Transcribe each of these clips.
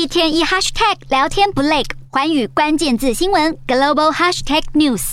一天一 hashtag 聊天不累，寰宇关键字新闻 global hashtag news。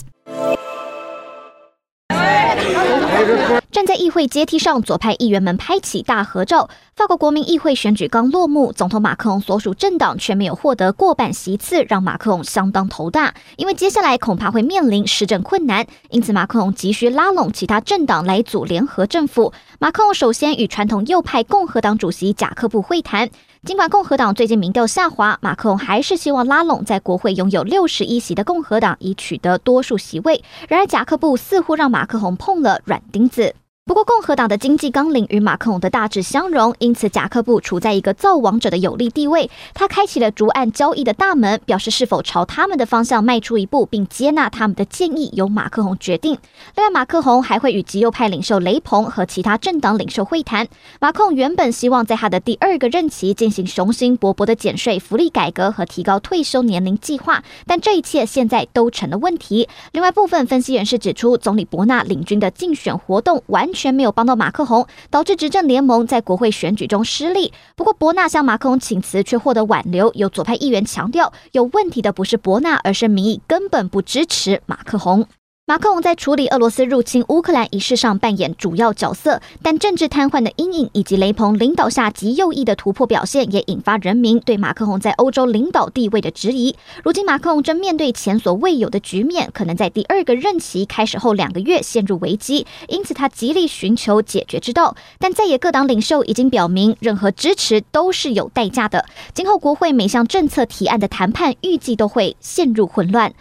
站在议会阶梯上，左派议员们拍起大合照。法国国民议会选举刚落幕，总统马克龙所属政党却没有获得过半席次，让马克龙相当头大。因为接下来恐怕会面临施政困难，因此马克龙急需拉拢其他政党来组联合政府。马克龙首先与传统右派共和党主席贾克布会谈。尽管共和党最近民调下滑，马克龙还是希望拉拢在国会拥有六十一席的共和党，以取得多数席位。然而，贾克布似乎让马克龙碰了软钉子。不过，共和党的经济纲领与马克龙的大致相容，因此贾克布处在一个造王者的有利地位。他开启了逐案交易的大门，表示是否朝他们的方向迈出一步，并接纳他们的建议，由马克龙决定。另外，马克龙还会与极右派领袖雷朋和其他政党领袖会谈。马克龙原本希望在他的第二个任期进行雄心勃勃的减税、福利改革和提高退休年龄计划，但这一切现在都成了问题。另外，部分分析人士指出，总理伯纳领军的竞选活动完宣。没有帮到马克宏，导致执政联盟在国会选举中失利。不过，伯纳向马克宏请辞，却获得挽留。有左派议员强调，有问题的不是伯纳，而是民意根本不支持马克宏。马克龙在处理俄罗斯入侵乌克兰一事上扮演主要角色，但政治瘫痪的阴影以及雷朋领导下极右翼的突破表现，也引发人民对马克龙在欧洲领导地位的质疑。如今，马克龙正面对前所未有的局面，可能在第二个任期开始后两个月陷入危机，因此他极力寻求解决之道。但在野各党领袖已经表明，任何支持都是有代价的。今后国会每项政策提案的谈判，预计都会陷入混乱。